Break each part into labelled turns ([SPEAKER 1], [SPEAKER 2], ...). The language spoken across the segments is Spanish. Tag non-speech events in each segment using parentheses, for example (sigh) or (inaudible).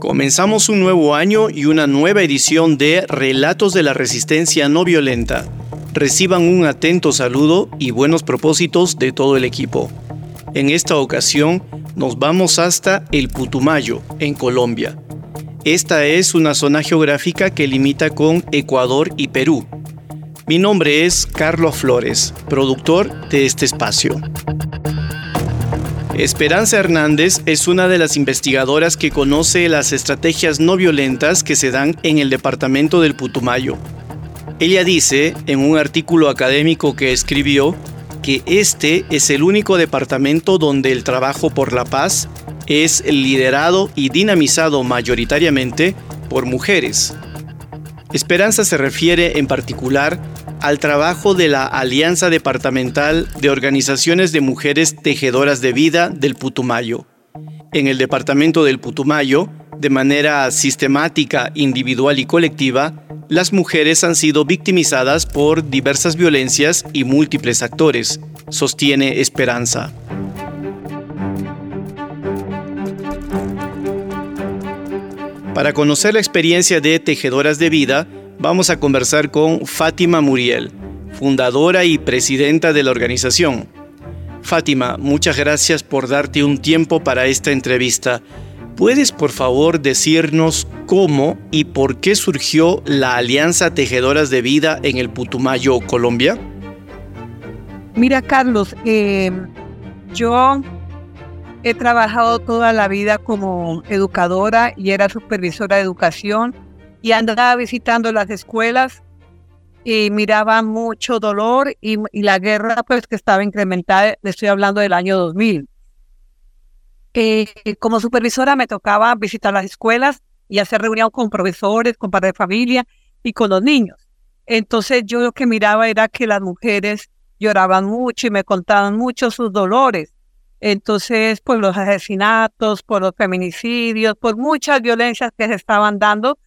[SPEAKER 1] Comenzamos un nuevo año y una nueva edición de Relatos de la Resistencia No Violenta. Reciban un atento saludo y buenos propósitos de todo el equipo. En esta ocasión nos vamos hasta el Putumayo, en Colombia. Esta es una zona geográfica que limita con Ecuador y Perú. Mi nombre es Carlos Flores, productor de este espacio. Esperanza Hernández es una de las investigadoras que conoce las estrategias no violentas que se dan en el departamento del Putumayo. Ella dice, en un artículo académico que escribió, que este es el único departamento donde el trabajo por la paz es liderado y dinamizado mayoritariamente por mujeres. Esperanza se refiere en particular al trabajo de la Alianza Departamental de Organizaciones de Mujeres Tejedoras de Vida del Putumayo. En el departamento del Putumayo, de manera sistemática, individual y colectiva, las mujeres han sido victimizadas por diversas violencias y múltiples actores, sostiene Esperanza. Para conocer la experiencia de Tejedoras de Vida, vamos a conversar con Fátima Muriel, fundadora y presidenta de la organización. Fátima, muchas gracias por darte un tiempo para esta entrevista. ¿Puedes por favor decirnos cómo y por qué surgió la Alianza Tejedoras de Vida en el Putumayo, Colombia?
[SPEAKER 2] Mira, Carlos, eh, yo he trabajado toda la vida como educadora y era supervisora de educación y andaba visitando las escuelas y miraba mucho dolor y, la guerra pues que estaba incrementada, le estoy hablando del año 2000. Eh, como supervisora me tocaba visitar las escuelas y hacer reunión con profesores, con padres de familia y con los niños. Entonces yo lo que miraba era que las mujeres lloraban mucho y me contaban mucho sus dolores. Entonces, por los asesinatos, por los feminicidios, por muchas violencias que se estaban dando,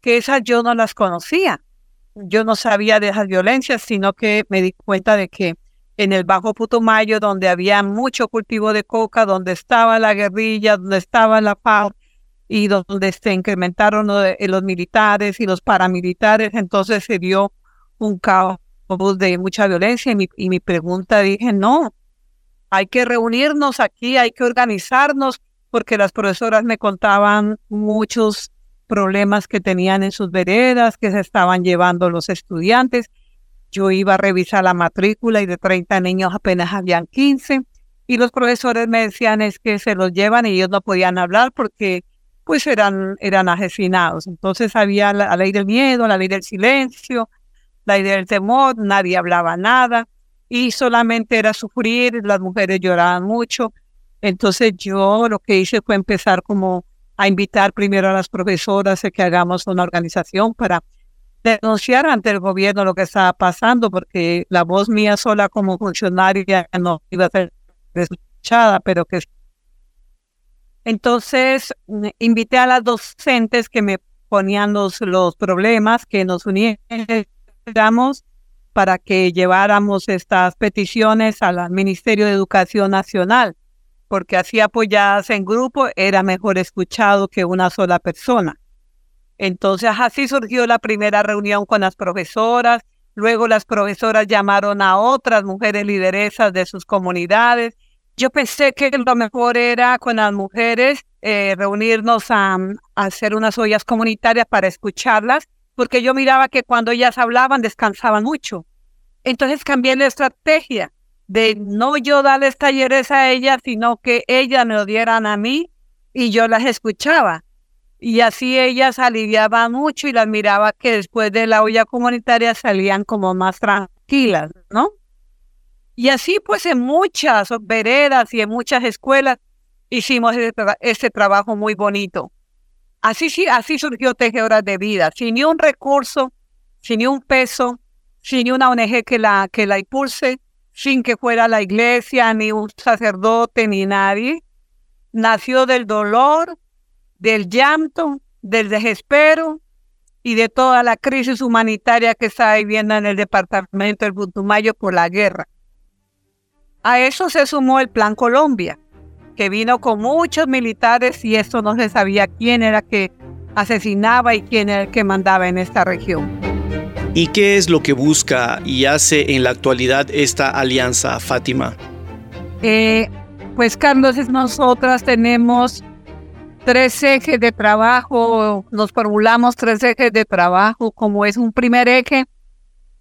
[SPEAKER 2] que esas yo no las conocía. Yo no sabía de esas violencias, sino que me di cuenta de que en el Bajo Putumayo, donde había mucho cultivo de coca, donde estaba la guerrilla, donde estaba la FARC y donde se incrementaron los, militares y los paramilitares, entonces se dio un caos de mucha violencia y mi, y mi pregunta dije, no, hay que reunirnos aquí, hay que organizarnos, porque las profesoras me contaban muchos problemas que tenían en sus veredas, que se estaban llevando los estudiantes. Yo iba a revisar la matrícula y de 30 niños apenas habían 15 y los profesores me decían es que se los llevan y ellos no podían hablar porque pues eran, eran asesinados. Entonces había la, ley del miedo, la ley del silencio, la ley del temor, nadie hablaba nada y solamente era sufrir, las mujeres lloraban mucho. Entonces yo lo que hice fue empezar como a invitar primero a las profesoras a que hagamos una organización para denunciar ante el gobierno lo que estaba pasando, porque la voz mía sola como funcionaria no iba a ser escuchada, pero que... Entonces, mm, invité a las docentes que me ponían los, los problemas, que nos uniéramos para que lleváramos estas peticiones al Ministerio de Educación Nacional porque así apoyadas en grupo era mejor escuchado que una sola persona. Entonces así surgió la primera reunión con las profesoras, luego las profesoras llamaron a otras mujeres lideresas de sus comunidades. Yo pensé que lo mejor era con las mujeres eh, reunirnos a, a hacer unas ollas comunitarias para escucharlas, porque yo miraba que cuando ellas hablaban descansaban mucho. Entonces cambié la estrategia de no yo darles talleres a ellas, sino que ellas me lo dieran a mí y yo las escuchaba. Y así ellas aliviaban mucho y las miraba que después de la olla comunitaria salían como más tranquilas, ¿no? Y así pues en muchas veredas y en muchas escuelas hicimos este, trabajo muy bonito. Así, así surgió Tejedoras de Vida, sin ni un recurso, sin ni un peso, sin ni una ONG que la, que la impulse, sin que fuera la iglesia, ni un sacerdote, ni nadie. Nació del dolor, del llanto, del desespero y de toda la crisis humanitaria que está viviendo en el departamento del Putumayo por la guerra. A eso se sumó el Plan Colombia, que vino con muchos militares y esto no se sabía quién era que asesinaba y quién era el que mandaba en esta región.
[SPEAKER 1] ¿Y qué es lo que busca y hace en la actualidad esta alianza, Fátima?
[SPEAKER 2] Eh, pues Carlos, nosotras tenemos tres ejes de trabajo, nos formulamos tres ejes de trabajo, como es un primer eje,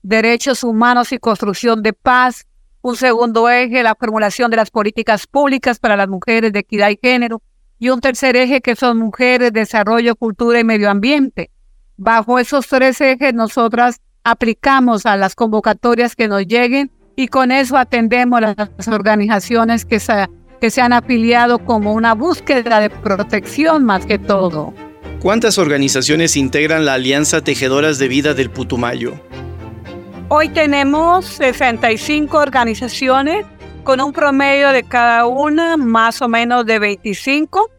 [SPEAKER 2] derechos humanos y construcción de paz, un segundo eje, la formulación de las políticas públicas para las mujeres de equidad y género, y un tercer eje que son mujeres, desarrollo, cultura y medio ambiente. Bajo esos tres ejes nosotras aplicamos a las convocatorias que nos lleguen y con eso atendemos a las organizaciones que se que se han afiliado como una búsqueda de protección más que todo.
[SPEAKER 1] ¿Cuántas organizaciones integran la Alianza Tejedoras de Vida del Putumayo?
[SPEAKER 2] Hoy tenemos 65 organizaciones con un promedio de cada una más o menos de 25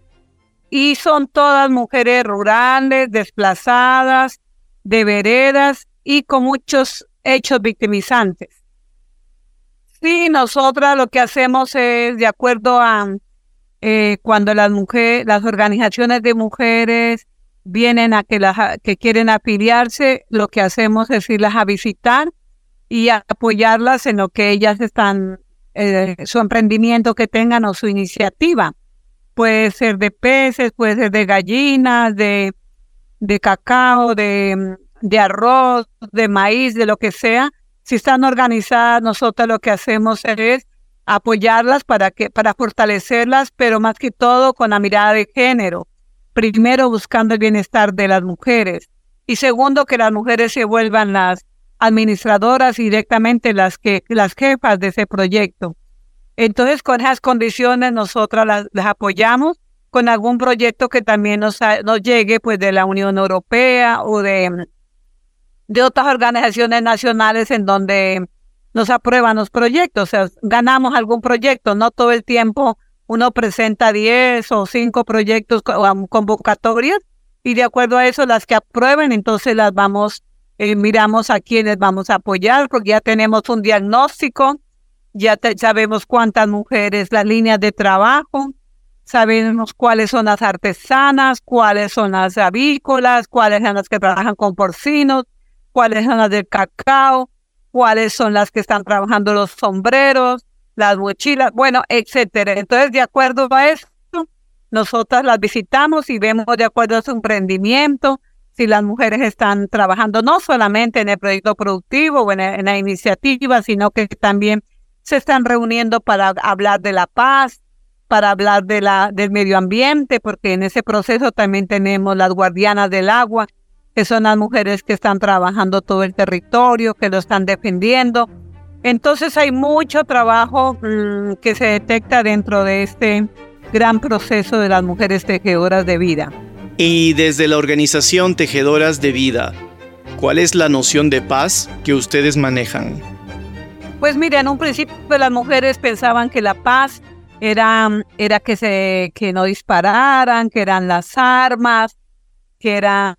[SPEAKER 2] y son todas mujeres rurales, desplazadas, de veredas y con muchos hechos victimizantes. Sí, nosotras lo que hacemos es de acuerdo a eh, cuando las mujeres, las organizaciones de mujeres vienen a que, las, que quieren afiliarse, lo que hacemos es irlas a visitar y apoyarlas en lo que ellas están, eh, su emprendimiento que tengan o su iniciativa. Puede ser de peces, puede ser de gallinas, de, de cacao, de, de arroz, de maíz, de lo que sea si están organizadas, nosotros lo que hacemos es apoyarlas para que para fortalecerlas, pero más que todo con la mirada de género. Primero buscando el bienestar de las mujeres y segundo que las mujeres se vuelvan las administradoras y directamente las que las jefas de ese proyecto. Entonces, con esas condiciones nosotras las, apoyamos con algún proyecto que también nos, nos llegue pues de la Unión Europea o de de otras organizaciones nacionales en donde nos aprueban los proyectos, o sea, ganamos algún proyecto, no todo el tiempo uno presenta 10 o 5 proyectos convocatorias y de acuerdo a eso las que aprueben, entonces las vamos, eh, miramos a quienes vamos a apoyar porque ya tenemos un diagnóstico, ya sabemos cuántas mujeres, las líneas de trabajo, sabemos cuáles son las artesanas, cuáles son las avícolas, cuáles son las que trabajan con porcinos, cuáles son las del cacao, cuáles son las que están trabajando los sombreros, las mochilas, bueno, etcétera. Entonces, de acuerdo a eso, nosotras las visitamos y vemos de acuerdo a su emprendimiento, si las mujeres están trabajando no solamente en el proyecto productivo o en, la iniciativa, sino que también se están reuniendo para hablar de la paz, para hablar de la, del medio ambiente, porque en ese proceso también tenemos las guardianas del agua, que son las mujeres que están trabajando todo el territorio, que lo están defendiendo. Entonces hay mucho trabajo mm, que se detecta dentro de este gran proceso de las mujeres tejedoras de vida.
[SPEAKER 1] Y desde la organización Tejedoras de Vida, ¿cuál es la noción de paz que ustedes manejan?
[SPEAKER 2] Pues mire, en un principio las mujeres pensaban que la paz era, era que, se, que no dispararan, que eran las armas, que eran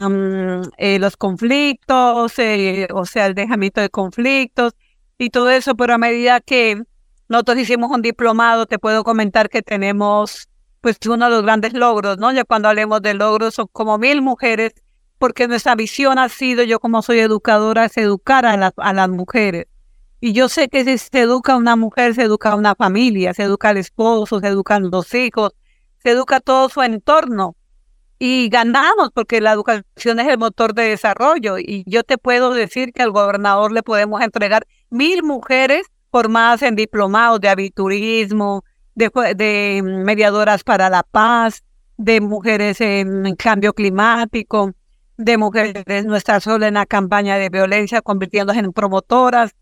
[SPEAKER 2] eh, los conflictos, eh, o sea, el dejamiento de conflictos y todo eso, pero a medida que nosotros hicimos un diplomado, te puedo comentar que tenemos pues uno de los grandes logros, ¿no? Ya cuando hablemos de logros son como mil mujeres, porque nuestra visión ha sido, yo como soy educadora, es educar a, a las mujeres. Y yo sé que si se educa una mujer, se educa a una familia, se educa al esposo, se educan los hijos, se educa todo su entorno y ganamos porque la educación es el motor de desarrollo y yo te puedo decir que al gobernador le podemos entregar mil mujeres formadas en diplomados de aviturismo, de, mediadoras para la paz, de mujeres en cambio climático, de mujeres nuestra sola en la campaña de violencia, convirtiéndose en promotoras,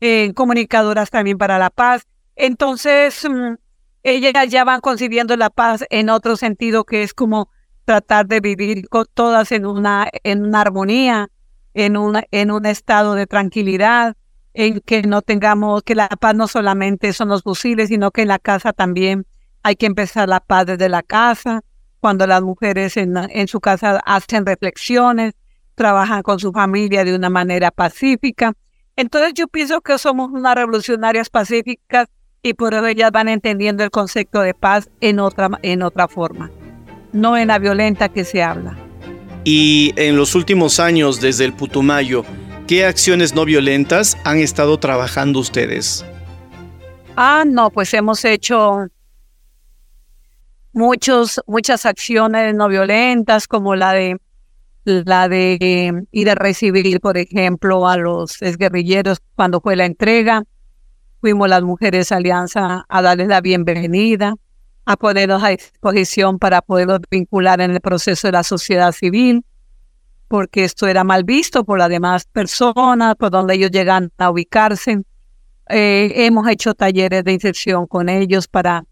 [SPEAKER 2] en comunicadoras también para la paz. Entonces, mm, ellas ya van concibiendo la paz en otro sentido que es como tratar de vivir con todas en una, en una armonía, en, una, en un estado de tranquilidad, en que no tengamos, que la paz no solamente son los fusiles, sino que en la casa también hay que empezar la paz desde la casa, cuando las mujeres en, en su casa hacen reflexiones, trabajan con su familia de una manera pacífica. Entonces yo pienso que somos unas revolucionarias pacíficas y por eso ellas van entendiendo el concepto de paz en otra, en otra forma, no en la violenta que se habla.
[SPEAKER 1] Y en los últimos años, desde el Putumayo, ¿qué acciones no violentas han estado trabajando ustedes?
[SPEAKER 2] Ah, no, pues hemos hecho muchos, muchas acciones no violentas, como la de la de ir a recibir, por ejemplo, a los exguerrilleros cuando fue la entrega, Fuimos las mujeres Alianza a darles la bienvenida, a ponernos a disposición para poderlos vincular en el proceso de la sociedad civil, porque esto era mal visto por las demás personas, por donde ellos llegan a ubicarse. Eh, hemos hecho talleres de inserción con ellos para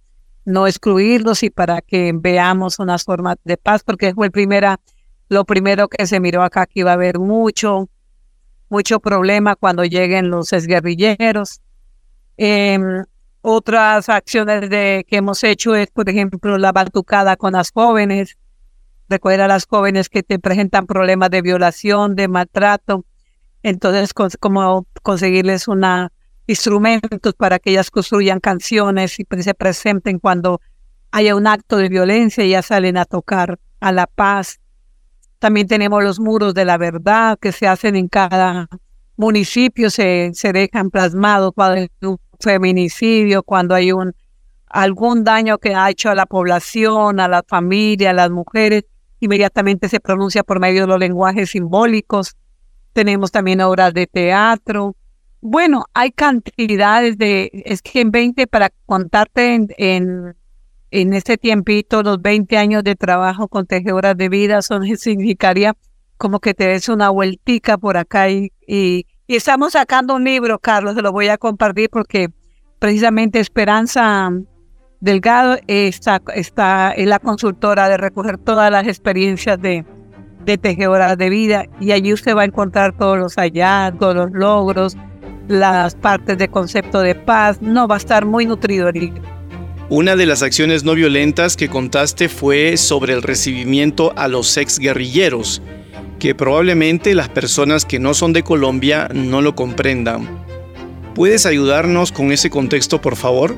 [SPEAKER 2] no excluirlos y para que veamos unas formas de paz, porque fue el primera, lo primero que se miró acá que iba a haber mucho, mucho problema cuando lleguen los exguerrilleros. Em, otras acciones de, que hemos hecho es, por ejemplo, la batucada con las jóvenes, recoger a las jóvenes que te presentan problemas de violación, de maltrato. Entonces, como conseguirles una instrumentos para que ellas construyan canciones y se presenten cuando haya un acto de violencia y ya salen a tocar a la paz. También tenemos los muros de la verdad que se hacen en cada municipio, se, se dejan plasmados cuando feminicidio, cuando hay un algún daño que ha hecho a la población, a la familia, a las mujeres, inmediatamente se pronuncia por medio de los lenguajes simbólicos. Tenemos también obras de teatro. Bueno, hay cantidades de, es que en 20, para contarte en, en, en este tiempito, los 20 años de trabajo con tejedoras de vida, son, (laughs) significaría como que te des una vueltica por acá y, y y estamos sacando un libro, Carlos, se lo voy a compartir porque precisamente Esperanza Delgado está, en la consultora de recoger todas las experiencias de, de tejedoras de vida y allí usted va a encontrar todos los hallazgos, los logros, las partes de concepto de paz. No, va a estar muy nutrido
[SPEAKER 1] Una de las acciones no violentas que contaste fue sobre el recibimiento a los ex guerrilleros que probablemente las personas que no son de Colombia no lo comprendan. ¿Puedes ayudarnos con ese contexto, por favor?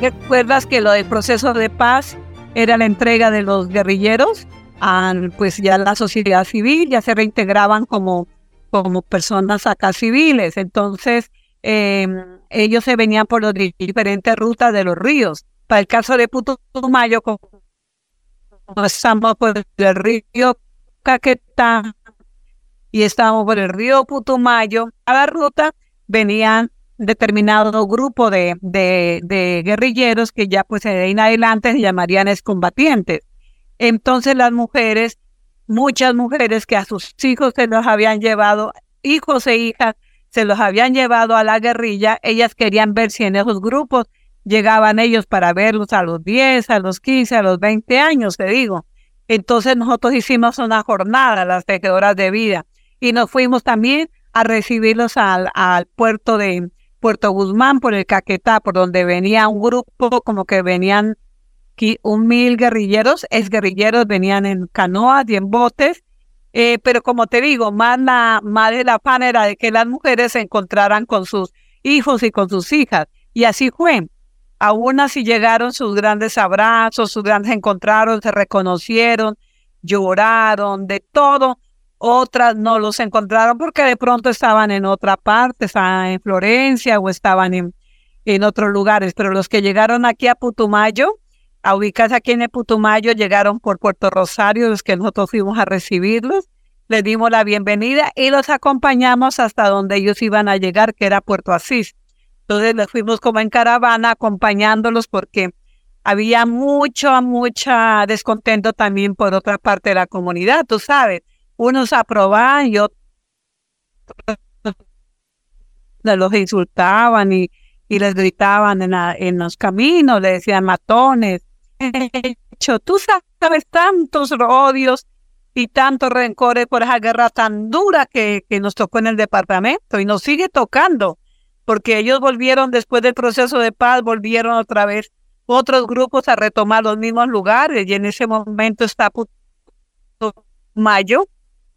[SPEAKER 2] ¿Recuerdas que lo del proceso de paz era la entrega de los guerrilleros? A, pues ya la sociedad civil, ya se reintegraban como, como personas acá civiles. Entonces, em, ellos se venían por las diferentes rutas de los ríos. Para el caso de Putumayo, como estamos por el río Caquetá y estábamos por el río Putumayo, a la ruta venían determinado grupo de, de, guerrilleros que ya pues en adelante se llamarían excombatientes. Entonces las mujeres, muchas mujeres que a sus hijos se los habían llevado, hijos e hijas, se los habían llevado a la guerrilla, ellas querían ver si en esos grupos llegaban ellos para verlos a los 10, a los 15, a los 20 años, te digo. Entonces nosotros hicimos una jornada, las tejedoras de vida, y nos fuimos también a recibirlos al puerto de Puerto Guzmán por el Caquetá, por donde venía un grupo, como que venían un mil guerrilleros, es guerrilleros, venían en canoas y en botes, eh, pero como te digo, más la, más de la era de que las mujeres se encontraran con sus hijos y con sus hijas, y así fue. Aún así llegaron sus grandes abrazos, sus grandes encontraron, se reconocieron, lloraron, de todo. Otras no los encontraron porque de pronto estaban en otra parte, estaban en Florencia o estaban en, en otros lugares. Pero los que llegaron aquí a Putumayo, a ubicarse aquí en Putumayo, llegaron por Puerto Rosario, los que nosotros fuimos a recibirlos. Les dimos la bienvenida y los acompañamos hasta donde ellos iban a llegar, que era Puerto Asís. Entonces les fuimos como en caravana acompañándolos porque había mucho, mucha descontento también por otra parte de la comunidad, tú sabes. Unos aprobaban y otros los insultaban y, y les gritaban en, en los caminos, le decían matones. Hecho, tú sabes tantos odios y tantos rencores por esa guerra tan dura que, que nos tocó en el departamento y nos sigue tocando, porque ellos volvieron después del proceso de paz, volvieron otra vez otros grupos a retomar los mismos lugares y en ese momento está Mayo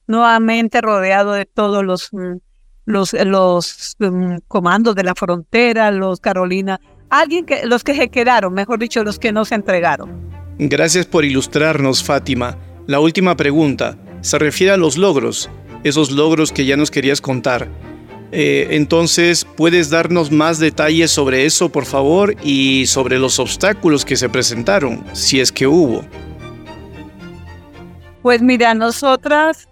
[SPEAKER 2] nuevamente rodeado de todos los mm, los, los mm, comandos de la frontera, los Carolina, alguien que los que se quedaron, mejor dicho, los que no se entregaron.
[SPEAKER 1] Gracias por ilustrarnos, Fátima. La última pregunta se refiere a los logros, esos logros que ya nos querías contar. Eh, entonces, ¿puedes darnos más detalles sobre eso, por favor, y sobre los obstáculos que se presentaron, si es que hubo?
[SPEAKER 2] Pues mira, nosotras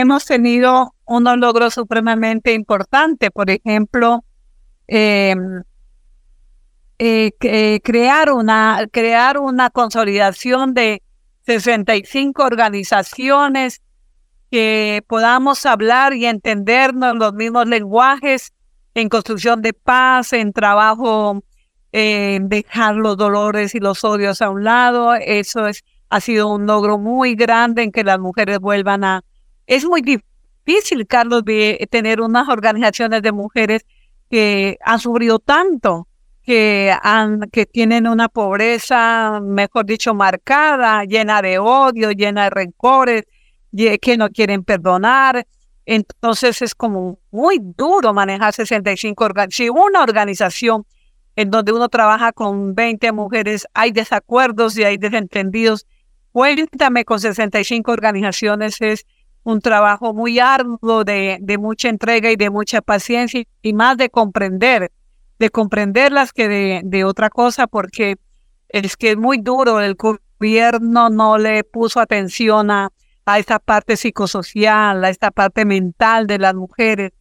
[SPEAKER 2] hemos tenido unos logros supremamente importantes, por ejemplo, em, eh, eh, crear, una, crear una consolidación de 65 organizaciones que podamos hablar y entendernos los mismos lenguajes en construcción de paz, en trabajo, en dejar los dolores y los odios a un lado. Eso es, ha sido un logro muy grande en que las mujeres vuelvan a... Es muy difícil, Carlos, de tener unas organizaciones de mujeres que han sufrido tanto, que, han, que tienen una pobreza, mejor dicho, marcada, llena de odio, llena de rencores, que no quieren perdonar. Entonces es como muy duro manejar 65 organizaciones. Si una organización en donde uno trabaja con 20 mujeres, hay desacuerdos y hay desentendidos, cuéntame con 65 organizaciones, es un trabajo muy arduo de, de mucha entrega y de mucha paciencia y más de comprender, de comprenderlas que de, de otra cosa, porque es que es muy duro, el gobierno no le puso atención a, a esta parte psicosocial, a esta parte mental de las mujeres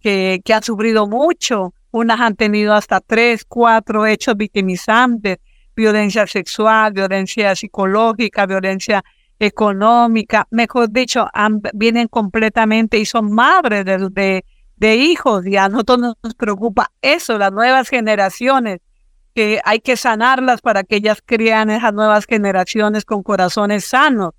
[SPEAKER 2] que, que han sufrido mucho. Unas han tenido hasta tres, cuatro hechos victimizantes, violencia sexual, violencia psicológica, violencia económica, mejor dicho, vienen completamente y son madres de, de, hijos y a nosotros nos preocupa eso, las nuevas generaciones, que hay que sanarlas para que ellas crean esas nuevas generaciones con corazones sanos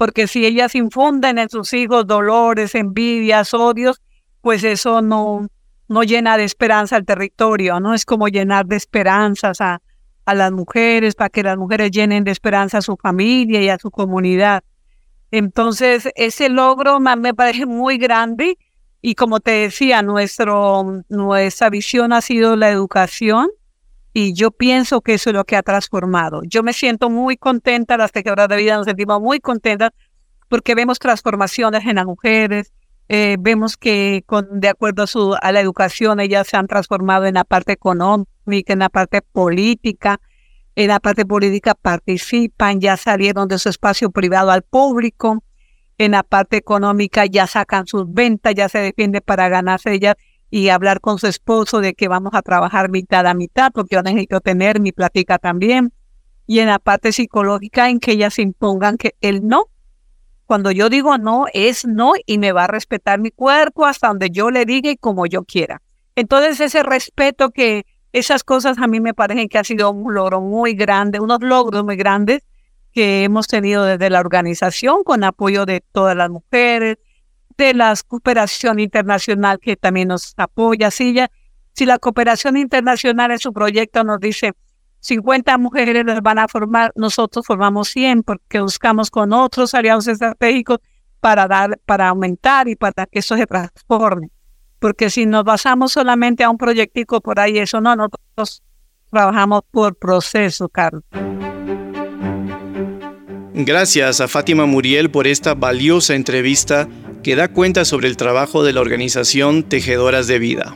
[SPEAKER 2] porque si ellas infunden en sus hijos dolores, envidias, odios, pues eso no, no llena de esperanza al territorio, ¿no? Es como llenar de esperanzas a, a las mujeres, para que las mujeres llenen de esperanza a su familia y a su comunidad. Entonces, ese logro me parece muy grande y como te decía, nuestro, nuestra visión ha sido la educación y yo pienso que eso es lo que ha transformado. Yo me siento muy contenta, las tejedoras de vida nos sentimos muy contentas porque vemos transformaciones en las mujeres, eh, vemos que con, de acuerdo a, su, a la educación ellas se han transformado en la parte económica, en la parte política, en la parte política participan, ya salieron de su espacio privado al público, en la parte económica ya sacan sus ventas, ya se defiende para ganarse ellas y hablar con su esposo de que vamos a trabajar mitad a mitad, porque yo necesito tener mi plática también. Y en la parte psicológica, en que ellas impongan que el no. Cuando yo digo no, es no y me va a respetar mi cuerpo hasta donde yo le diga y como yo quiera. Entonces, ese respeto que esas cosas a mí me parecen que ha sido un logro muy grande, unos logros muy grandes que hemos tenido desde la organización con apoyo de todas las mujeres, de la cooperación internacional que también nos apoya. Si, ya, si la cooperación internacional en su proyecto nos dice 50 mujeres las van a formar, nosotros formamos 100 porque buscamos con otros aliados estratégicos para dar, para aumentar y para que eso se transforme. Porque si nos basamos solamente a un proyectico por ahí, eso no, nosotros trabajamos por proceso, Carlos.
[SPEAKER 1] Gracias a Fátima Muriel por esta valiosa entrevista que da cuenta sobre el trabajo de la organización Tejedoras de Vida.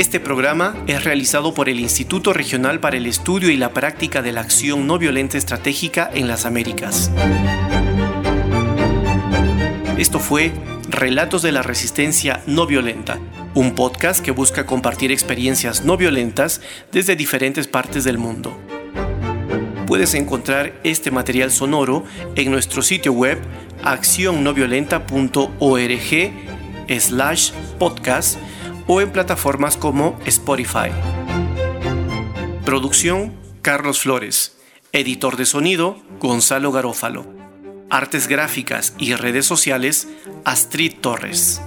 [SPEAKER 1] Este programa es realizado por el Instituto Regional para el Estudio y la Práctica de la Acción No Violenta Estratégica en las Américas. Esto fue Relatos de la Resistencia No Violenta, un podcast que busca compartir experiencias no violentas desde diferentes partes del mundo puedes encontrar este material sonoro en nuestro sitio web accionnoviolenta.org slash podcast o en plataformas como Spotify. Producción Carlos Flores. Editor de sonido Gonzalo Garófalo. Artes gráficas y redes sociales Astrid Torres.